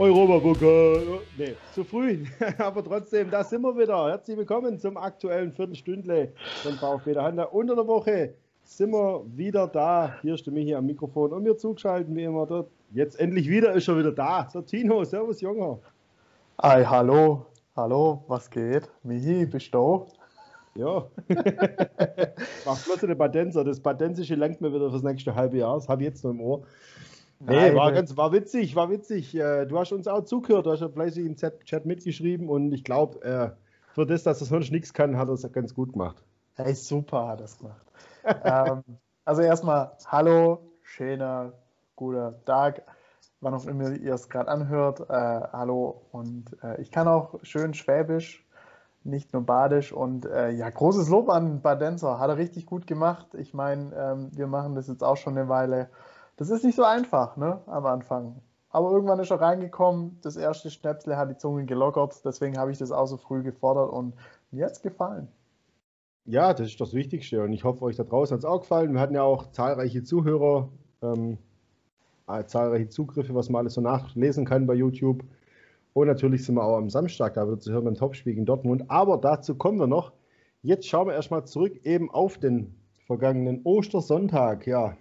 Europapokal. Nee, zu früh. Aber trotzdem, da sind wir wieder. Herzlich willkommen zum aktuellen Viertelstündle von VfB der Handel. Unter der Woche sind wir wieder da. Hier ist der Michi am Mikrofon und mir zugeschaltet, wie immer dort. Jetzt endlich wieder ist er wieder da. So, Tino, servus, Junger. Hi, hallo. Hallo, was geht? Michi, bist du? Ja. Mach bloß eine Padenser. Das Padensische lenkt mir wieder fürs nächste halbe Jahr. Das habe ich jetzt noch im Ohr. Nee, war, ganz, war witzig, war witzig. Äh, du hast uns auch zugehört, du hast ja fleißig im Chat mitgeschrieben und ich glaube, äh, für das, dass das sonst nichts kann, hat er es ganz gut gemacht. Hey, super hat er es gemacht. ähm, also erstmal, hallo, schöner, guter Tag, wann auch immer ihr es gerade anhört. Äh, hallo und äh, ich kann auch schön Schwäbisch, nicht nur Badisch und äh, ja, großes Lob an Badenzer, hat er richtig gut gemacht. Ich meine, ähm, wir machen das jetzt auch schon eine Weile das ist nicht so einfach, ne, am Anfang. Aber irgendwann ist er reingekommen, das erste Schnäpsle hat die Zunge gelockert, deswegen habe ich das auch so früh gefordert und es gefallen. Ja, das ist das Wichtigste und ich hoffe, euch da draußen hat es auch gefallen. Wir hatten ja auch zahlreiche Zuhörer, ähm, äh, zahlreiche Zugriffe, was man alles so nachlesen kann bei YouTube. Und natürlich sind wir auch am Samstag da wieder zu hören beim Topspiel in Dortmund. Aber dazu kommen wir noch. Jetzt schauen wir erstmal zurück eben auf den vergangenen Ostersonntag. Ja,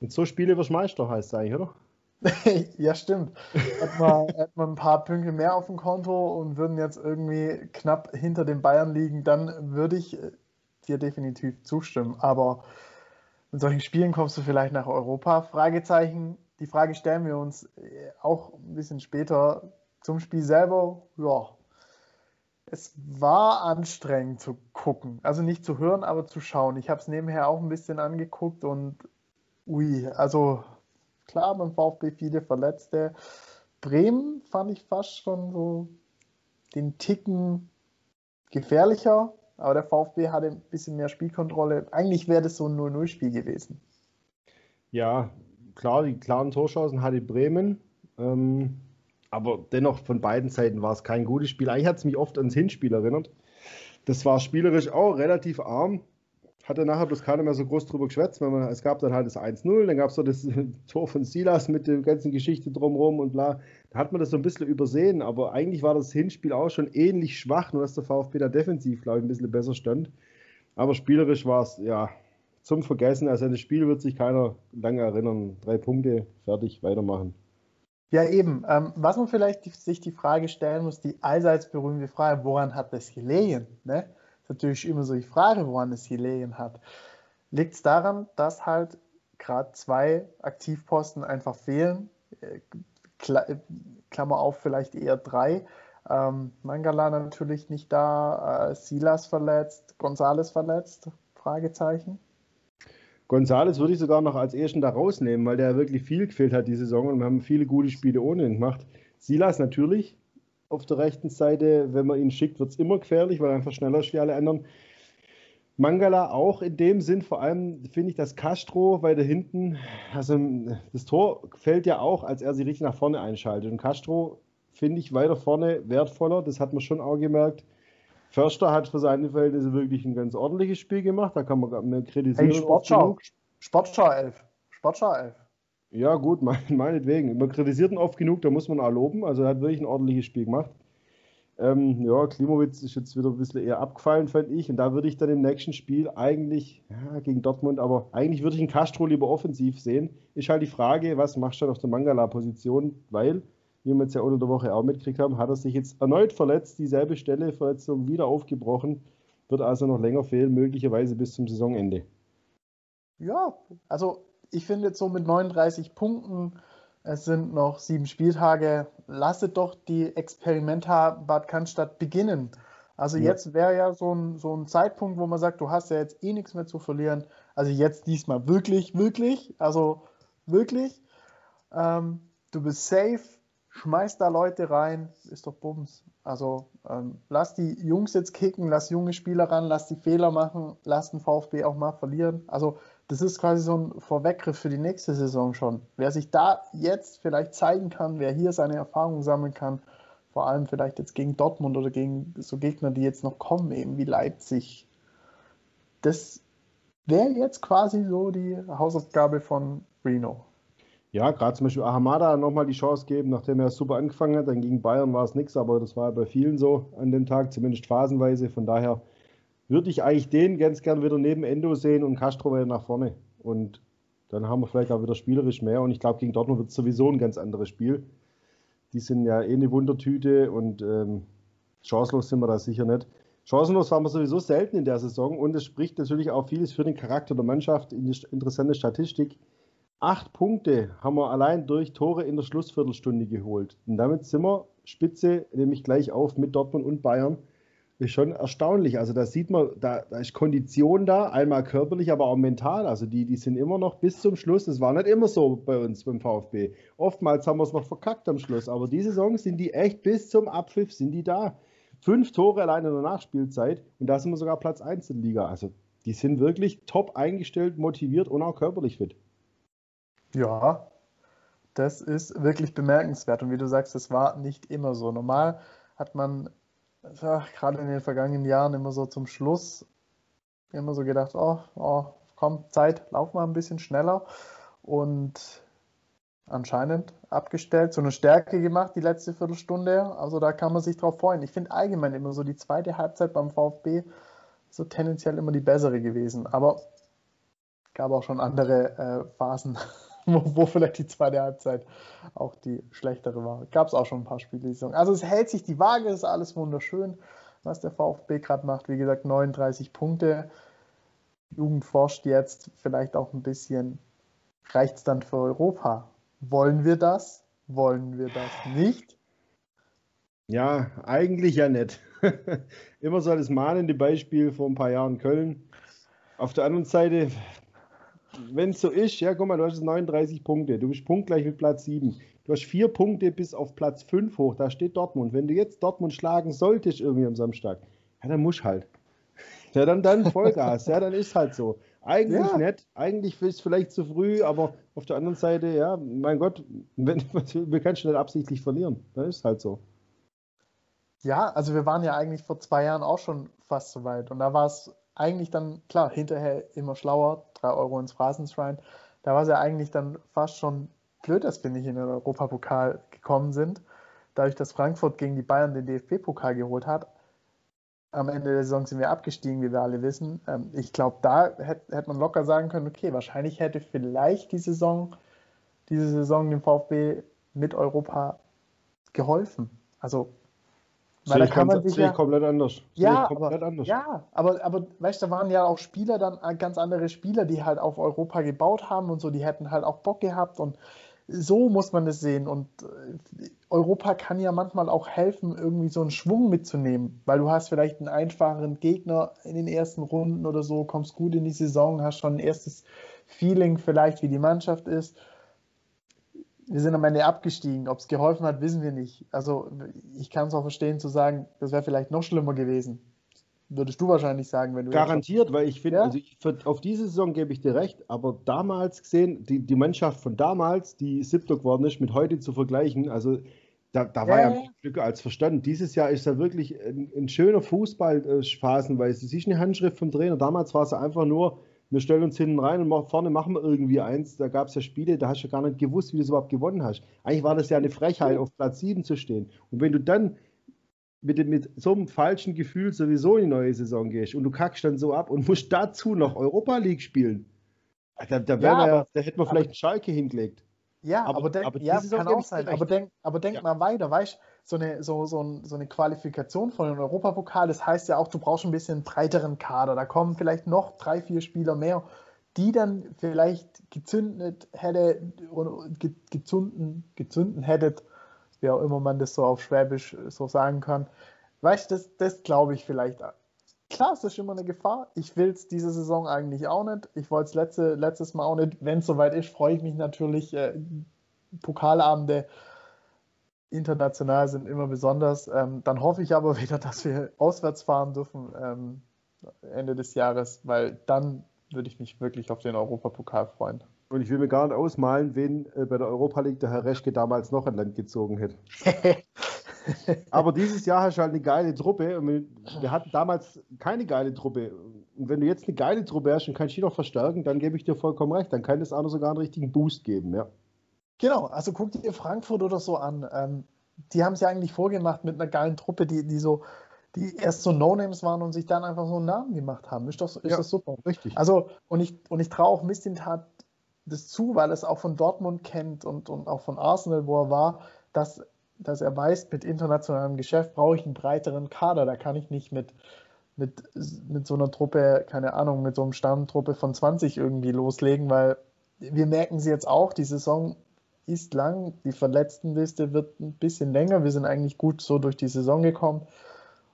mit so Spiele wirst Meister, heißt es eigentlich, oder? ja, stimmt. Hätten wir, hätten wir ein paar Punkte mehr auf dem Konto und würden jetzt irgendwie knapp hinter den Bayern liegen, dann würde ich äh, dir definitiv zustimmen. Aber in solchen Spielen kommst du vielleicht nach Europa? Fragezeichen. Die Frage stellen wir uns äh, auch ein bisschen später zum Spiel selber. Ja, es war anstrengend zu gucken. Also nicht zu hören, aber zu schauen. Ich habe es nebenher auch ein bisschen angeguckt und Ui, also klar, beim VfB viele Verletzte. Bremen fand ich fast schon so den Ticken gefährlicher, aber der VfB hatte ein bisschen mehr Spielkontrolle. Eigentlich wäre das so ein 0-0-Spiel gewesen. Ja, klar, die klaren Torschancen hatte Bremen. Ähm, aber dennoch von beiden Seiten war es kein gutes Spiel. Eigentlich hat es mich oft ans Hinspiel erinnert. Das war spielerisch auch relativ arm hat er nachher bloß keiner mehr so groß drüber geschwätzt. Weil man, es gab dann halt das 1-0, dann gab es so das Tor von Silas mit der ganzen Geschichte drumherum und bla. Da hat man das so ein bisschen übersehen, aber eigentlich war das Hinspiel auch schon ähnlich schwach, nur dass der VfB da defensiv, glaube ich, ein bisschen besser stand. Aber spielerisch war es, ja, zum Vergessen. Also an das Spiel wird sich keiner lange erinnern. Drei Punkte, fertig, weitermachen. Ja, eben. Ähm, was man vielleicht die, sich die Frage stellen muss, die allseits berühmte Frage, woran hat das gelegen? Ne? Natürlich immer so die Frage, woran es gelegen hat. Liegt es daran, dass halt gerade zwei Aktivposten einfach fehlen? Äh, Klammer auf, vielleicht eher drei. Ähm, Mangala natürlich nicht da, äh, Silas verletzt, Gonzales verletzt? Fragezeichen. Gonzales würde ich sogar noch als ersten da rausnehmen, weil der wirklich viel gefehlt hat die Saison und wir haben viele gute Spiele ohne ihn gemacht. Silas natürlich, auf der rechten Seite. Wenn man ihn schickt, wird es immer gefährlich, weil er einfach schneller ist wie alle anderen. Mangala auch in dem Sinn, vor allem finde ich, dass Castro weiter hinten, also das Tor fällt ja auch, als er sich richtig nach vorne einschaltet. Und Castro finde ich weiter vorne wertvoller, das hat man schon auch gemerkt. Förster hat für seine Verhältnisse wirklich ein ganz ordentliches Spiel gemacht, da kann man kritisieren. Hey, Sportschau, Sportschau 11. Sportschau 11. Ja, gut, meinetwegen. Man kritisiert ihn oft genug, da muss man auch loben. Also er hat wirklich ein ordentliches Spiel gemacht. Ähm, ja, Klimowitz ist jetzt wieder ein bisschen eher abgefallen, fand ich. Und da würde ich dann im nächsten Spiel eigentlich, ja, gegen Dortmund, aber eigentlich würde ich einen Castro lieber offensiv sehen. Ist halt die Frage, was machst du auf der Mangala-Position? Weil, wie wir jetzt ja unter der Woche auch mitgekriegt haben, hat er sich jetzt erneut verletzt, dieselbe Stelle, Verletzung wieder aufgebrochen, wird also noch länger fehlen, möglicherweise bis zum Saisonende. Ja, also ich finde jetzt so mit 39 Punkten, es sind noch sieben Spieltage, lasset doch die Experimenta Bad Cannstatt beginnen. Also ja. jetzt wäre ja so ein, so ein Zeitpunkt, wo man sagt, du hast ja jetzt eh nichts mehr zu verlieren. Also jetzt diesmal wirklich, wirklich, also wirklich. Ähm, du bist safe, schmeiß da Leute rein, ist doch Bums. Also ähm, lass die Jungs jetzt kicken, lass junge Spieler ran, lass die Fehler machen, lass den VfB auch mal verlieren. Also das ist quasi so ein Vorweggriff für die nächste Saison schon. Wer sich da jetzt vielleicht zeigen kann, wer hier seine Erfahrungen sammeln kann, vor allem vielleicht jetzt gegen Dortmund oder gegen so Gegner, die jetzt noch kommen, eben wie Leipzig, das wäre jetzt quasi so die Hausaufgabe von Reno. Ja, gerade zum Beispiel Ahamada nochmal die Chance geben, nachdem er super angefangen hat. Dann gegen Bayern war es nichts, aber das war bei vielen so an dem Tag, zumindest phasenweise. Von daher würde ich eigentlich den ganz gern wieder neben Endo sehen und Castro wieder nach vorne. Und dann haben wir vielleicht auch wieder spielerisch mehr. Und ich glaube, gegen Dortmund wird es sowieso ein ganz anderes Spiel. Die sind ja eh eine Wundertüte und ähm, chancenlos sind wir da sicher nicht. Chancenlos waren wir sowieso selten in der Saison und es spricht natürlich auch vieles für den Charakter der Mannschaft. Interessante Statistik. Acht Punkte haben wir allein durch Tore in der Schlussviertelstunde geholt. Und damit sind wir Spitze, nämlich gleich auf mit Dortmund und Bayern. Ist schon erstaunlich. Also da sieht man, da, da, ist Kondition da, einmal körperlich, aber auch mental. Also die, die sind immer noch bis zum Schluss. Das war nicht immer so bei uns beim VfB. Oftmals haben wir es noch verkackt am Schluss. Aber diese Saison sind die echt bis zum Abpfiff sind die da. Fünf Tore allein in der Nachspielzeit und da sind wir sogar Platz 1 in der Liga. Also die sind wirklich top eingestellt, motiviert und auch körperlich fit. Ja, das ist wirklich bemerkenswert. Und wie du sagst, das war nicht immer so. Normal hat man ja, gerade in den vergangenen Jahren immer so zum Schluss immer so gedacht, oh, oh komm, Zeit, lauf mal ein bisschen schneller. Und anscheinend abgestellt, so eine Stärke gemacht die letzte Viertelstunde. Also da kann man sich drauf freuen. Ich finde allgemein immer so die zweite Halbzeit beim VfB so tendenziell immer die bessere gewesen. Aber gab auch schon andere äh, Phasen, wo, wo, vielleicht die zweite Halbzeit auch die schlechtere war. Gab es auch schon ein paar Spiele. Also es hält sich die Waage, ist alles wunderschön, was der VfB gerade macht. Wie gesagt, 39 Punkte. Jugend forscht jetzt vielleicht auch ein bisschen. Reicht es dann für Europa? Wollen wir das? Wollen wir das nicht? Ja, eigentlich ja nicht. Immer so das mahnende Beispiel vor ein paar Jahren Köln. Auf der anderen Seite, wenn es so ist, ja, guck mal, du hast 39 Punkte, du bist punktgleich mit Platz 7. Du hast vier Punkte bis auf Platz 5 hoch, da steht Dortmund. Wenn du jetzt Dortmund schlagen solltest irgendwie am Samstag, ja, dann musst halt. Ja, dann, dann Vollgas, ja, dann ist halt so. Eigentlich ja. nicht, eigentlich ist es vielleicht zu früh, aber auf der anderen Seite, ja, mein Gott, wenn, wir können schnell absichtlich verlieren. Dann ist halt so. Ja, also wir waren ja eigentlich vor zwei Jahren auch schon fast so weit. Und da war es eigentlich dann, klar, hinterher immer schlauer, drei Euro ins Phrasenschwein. Da war es ja eigentlich dann fast schon blöd, dass wir nicht in den Europapokal gekommen sind. Dadurch, dass Frankfurt gegen die Bayern den DFB-Pokal geholt hat, am Ende der Saison sind wir abgestiegen, wie wir alle wissen. Ähm, ich glaube, da hätte hätt man locker sagen können, okay, wahrscheinlich hätte vielleicht die Saison, diese Saison dem VfB mit Europa geholfen. Also, weil da kann man sich ja, komplett anders. Ja, komplett aber, anders. ja, aber, aber weißt du, da waren ja auch Spieler dann äh, ganz andere Spieler, die halt auf Europa gebaut haben und so, die hätten halt auch Bock gehabt und so muss man es sehen. Und äh, Europa kann ja manchmal auch helfen, irgendwie so einen Schwung mitzunehmen, weil du hast vielleicht einen einfacheren Gegner in den ersten Runden oder so, kommst gut in die Saison, hast schon ein erstes Feeling vielleicht, wie die Mannschaft ist. Wir sind am Ende abgestiegen. Ob es geholfen hat, wissen wir nicht. Also ich kann es auch verstehen zu sagen, das wäre vielleicht noch schlimmer gewesen würdest du wahrscheinlich sagen, wenn du. Garantiert, weil ich finde, ja? also auf diese Saison gebe ich dir recht, aber damals gesehen, die, die Mannschaft von damals, die siebter geworden ist, mit heute zu vergleichen, also da, da war ja, ja Glück als verstanden. Dieses Jahr ist da wirklich ein, ein schöner Fußball äh, phasenweise. Es ist eine Handschrift vom Trainer. Damals war es einfach nur, wir stellen uns hinten rein und vorne machen wir irgendwie eins. Da gab es ja Spiele, da hast du gar nicht gewusst, wie du es überhaupt gewonnen hast. Eigentlich war das ja eine Frechheit, auf Platz 7 zu stehen. Und wenn du dann mit, mit so einem falschen Gefühl sowieso in die neue Saison gehst und du kackst dann so ab und musst dazu noch Europa League spielen. Da, da, ja, aber, da hätten wir vielleicht einen Schalke hingelegt. Ja, aber, aber, denk, aber ja, kann auch sein. Aber denk, aber denk ja. mal weiter, weißt so eine, so, so, so eine Qualifikation von einem Europapokal, das heißt ja auch, du brauchst ein bisschen breiteren Kader. Da kommen vielleicht noch drei, vier Spieler mehr, die dann vielleicht gezündet hätte, gezünden, gezünden hättet wie auch immer man das so auf Schwäbisch so sagen kann. Weißt du, das, das glaube ich vielleicht. Klar, es ist immer eine Gefahr. Ich will es diese Saison eigentlich auch nicht. Ich wollte es letzte, letztes Mal auch nicht. Wenn es soweit ist, freue ich mich natürlich. Äh, Pokalabende international sind immer besonders. Ähm, dann hoffe ich aber wieder, dass wir auswärts fahren dürfen ähm, Ende des Jahres, weil dann würde ich mich wirklich auf den Europapokal freuen. Und ich will mir gar nicht ausmalen, wen äh, bei der Europa League der Herr Reschke damals noch an Land gezogen hätte. Aber dieses Jahr hast du halt eine geile Truppe. Wir hatten damals keine geile Truppe. Und wenn du jetzt eine geile Truppe hast und kannst die noch verstärken, dann gebe ich dir vollkommen recht. Dann kann das auch noch sogar einen richtigen Boost geben, ja. Genau, also guck dir Frankfurt oder so an. Ähm, die haben es ja eigentlich vorgemacht mit einer geilen Truppe, die, die so, die erst so No-Names waren und sich dann einfach so einen Namen gemacht haben. Ist, doch, ist ja, das super. Richtig. Also, und ich, und ich traue auch Mistintat das zu, weil er es auch von Dortmund kennt und, und auch von Arsenal, wo er war, dass, dass er weiß, mit internationalem Geschäft brauche ich einen breiteren Kader. Da kann ich nicht mit, mit, mit so einer Truppe, keine Ahnung, mit so einem Stammtruppe von 20 irgendwie loslegen, weil wir merken sie jetzt auch, die Saison ist lang, die Verletztenliste wird ein bisschen länger. Wir sind eigentlich gut so durch die Saison gekommen.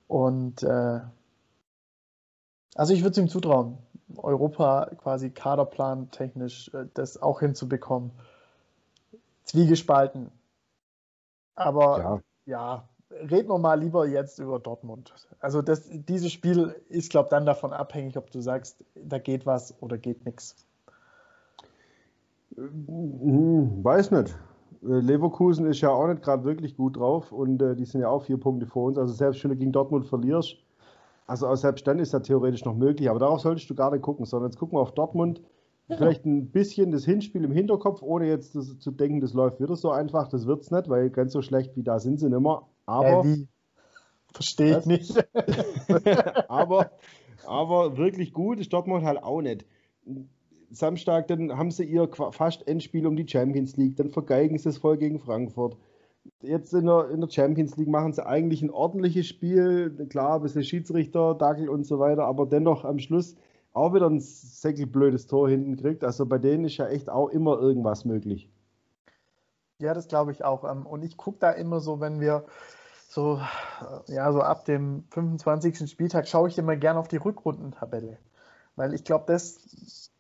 Und äh, also ich würde es ihm zutrauen, Europa quasi Kaderplan technisch äh, das auch hinzubekommen. Zwiegespalten. Aber ja, ja reden wir mal lieber jetzt über Dortmund. Also das, dieses Spiel ist, glaube ich, dann davon abhängig, ob du sagst, da geht was oder geht nichts. Hm, weiß nicht. Äh, Leverkusen ist ja auch nicht gerade wirklich gut drauf und äh, die sind ja auch vier Punkte vor uns. Also selbst wenn du gegen Dortmund verlierst, also selbst dann ist das theoretisch noch möglich, aber darauf solltest du gar nicht gucken, sondern jetzt gucken wir auf Dortmund. Ja. Vielleicht ein bisschen das Hinspiel im Hinterkopf, ohne jetzt das, zu denken, das läuft wieder so einfach. Das wird es nicht, weil ganz so schlecht wie da sind sie nicht mehr. Aber. Äh, Verstehe ich nicht. aber, aber wirklich gut ist Dortmund halt auch nicht. Samstag, dann haben sie ihr fast Endspiel um die Champions League, dann vergeigen sie es voll gegen Frankfurt. Jetzt in der, in der Champions League machen sie eigentlich ein ordentliches Spiel. Klar, ein bisschen Schiedsrichter, Dackel und so weiter, aber dennoch am Schluss auch wieder ein säckelblödes Tor hinten kriegt. Also bei denen ist ja echt auch immer irgendwas möglich. Ja, das glaube ich auch. Ähm, und ich gucke da immer so, wenn wir so, äh, ja, so ab dem 25. Spieltag schaue ich immer gerne auf die Rückrundentabelle. Weil ich glaube, das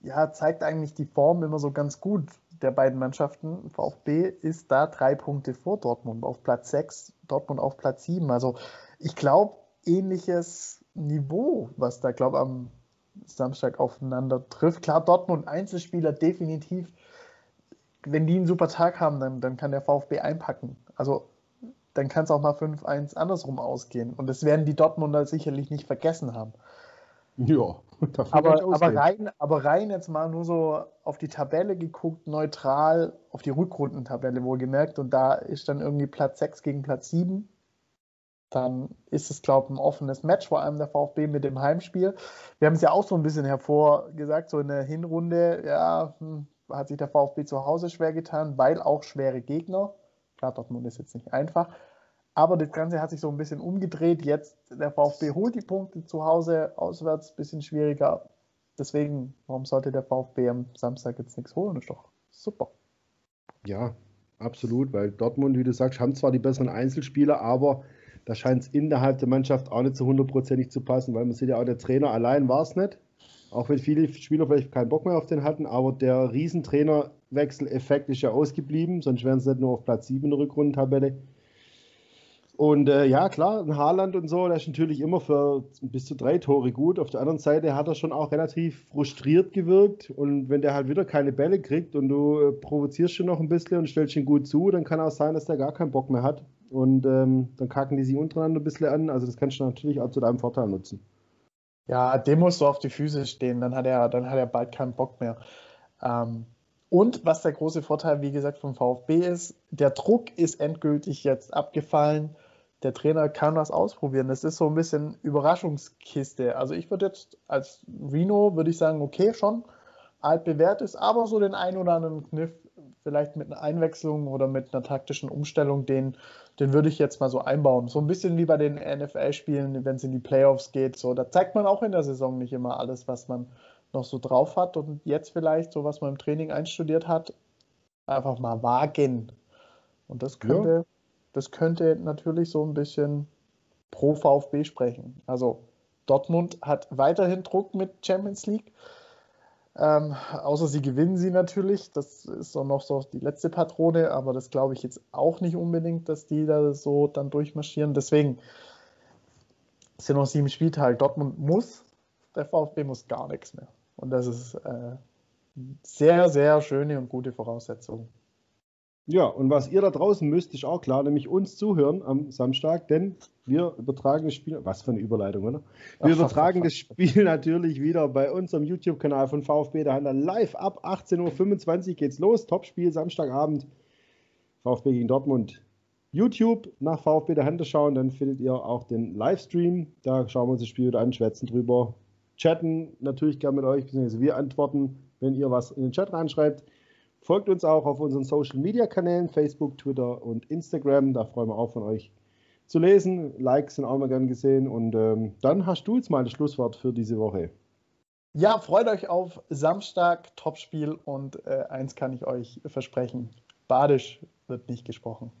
ja, zeigt eigentlich die Form immer so ganz gut der beiden Mannschaften. VfB ist da drei Punkte vor Dortmund auf Platz 6, Dortmund auf Platz 7. Also ich glaube, ähnliches Niveau, was da, glaube ich, am Samstag aufeinander trifft. Klar, Dortmund Einzelspieler definitiv, wenn die einen super Tag haben, dann, dann kann der VfB einpacken. Also dann kann es auch mal 5-1 andersrum ausgehen. Und das werden die Dortmunder sicherlich nicht vergessen haben. Ja, aber, aber, rein, aber rein jetzt mal nur so auf die Tabelle geguckt, neutral, auf die Rückrundentabelle wohlgemerkt. Und da ist dann irgendwie Platz 6 gegen Platz 7. Dann ist es, glaube ich, ein offenes Match, vor allem der VfB mit dem Heimspiel. Wir haben es ja auch so ein bisschen hervorgesagt, so in der Hinrunde, ja, hm, hat sich der VfB zu Hause schwer getan, weil auch schwere Gegner. Klar, Dortmund ist jetzt nicht einfach. Aber das Ganze hat sich so ein bisschen umgedreht. Jetzt der VfB holt die Punkte zu Hause, auswärts ein bisschen schwieriger. Deswegen, warum sollte der VfB am Samstag jetzt nichts holen? Ist doch super. Ja, absolut, weil Dortmund, wie du sagst, haben zwar die besseren Einzelspieler, aber da scheint es innerhalb der Mannschaft auch nicht so hundertprozentig zu passen, weil man sieht ja auch, der Trainer allein war es nicht. Auch wenn viele Spieler vielleicht keinen Bock mehr auf den hatten, aber der Riesentrainerwechsel-Effekt ist ja ausgeblieben, sonst wären sie nicht nur auf Platz 7 in der Rückrundentabelle. Und äh, ja, klar, ein Haaland und so, der ist natürlich immer für bis zu drei Tore gut. Auf der anderen Seite hat er schon auch relativ frustriert gewirkt. Und wenn der halt wieder keine Bälle kriegt und du äh, provozierst schon noch ein bisschen und stellst ihn gut zu, dann kann auch sein, dass der gar keinen Bock mehr hat. Und ähm, dann kacken die sich untereinander ein bisschen an. Also das kannst du natürlich auch zu deinem Vorteil nutzen. Ja, dem musst du auf die Füße stehen, dann hat er, dann hat er bald keinen Bock mehr. Ähm, und was der große Vorteil, wie gesagt, vom VfB ist, der Druck ist endgültig jetzt abgefallen der Trainer kann was ausprobieren. Das ist so ein bisschen Überraschungskiste. Also ich würde jetzt als Reno würde ich sagen, okay, schon altbewährt ist, aber so den einen oder anderen Kniff, vielleicht mit einer Einwechslung oder mit einer taktischen Umstellung, den, den würde ich jetzt mal so einbauen. So ein bisschen wie bei den NFL-Spielen, wenn es in die Playoffs geht. So, da zeigt man auch in der Saison nicht immer alles, was man noch so drauf hat. Und jetzt vielleicht, so was man im Training einstudiert hat, einfach mal wagen. Und das könnte, ja das könnte natürlich so ein bisschen pro VfB sprechen. Also Dortmund hat weiterhin Druck mit Champions League. Ähm, außer sie gewinnen sie natürlich. Das ist auch noch so die letzte Patrone, aber das glaube ich jetzt auch nicht unbedingt, dass die da so dann durchmarschieren. Deswegen sind noch sieben Spieltage. Dortmund muss, der VfB muss gar nichts mehr. Und das ist äh, sehr, sehr schöne und gute Voraussetzung. Ja, und was ihr da draußen müsst, ist auch klar, nämlich uns zuhören am Samstag, denn wir übertragen das Spiel, was für eine Überleitung, oder? Wir übertragen das Spiel natürlich wieder bei unserem YouTube-Kanal von VfB der Handel live ab 18.25 Uhr geht's los. Topspiel Samstagabend, VfB gegen Dortmund. YouTube nach VfB der Handel schauen, dann findet ihr auch den Livestream. Da schauen wir uns das Spiel wieder an, schwätzen drüber, chatten natürlich gerne mit euch, beziehungsweise wir antworten, wenn ihr was in den Chat reinschreibt. Folgt uns auch auf unseren Social Media Kanälen, Facebook, Twitter und Instagram. Da freuen wir auch von euch zu lesen. Likes sind auch mal gern gesehen. Und ähm, dann hast du jetzt mal das Schlusswort für diese Woche. Ja, freut euch auf Samstag, Topspiel und äh, eins kann ich euch versprechen: Badisch wird nicht gesprochen.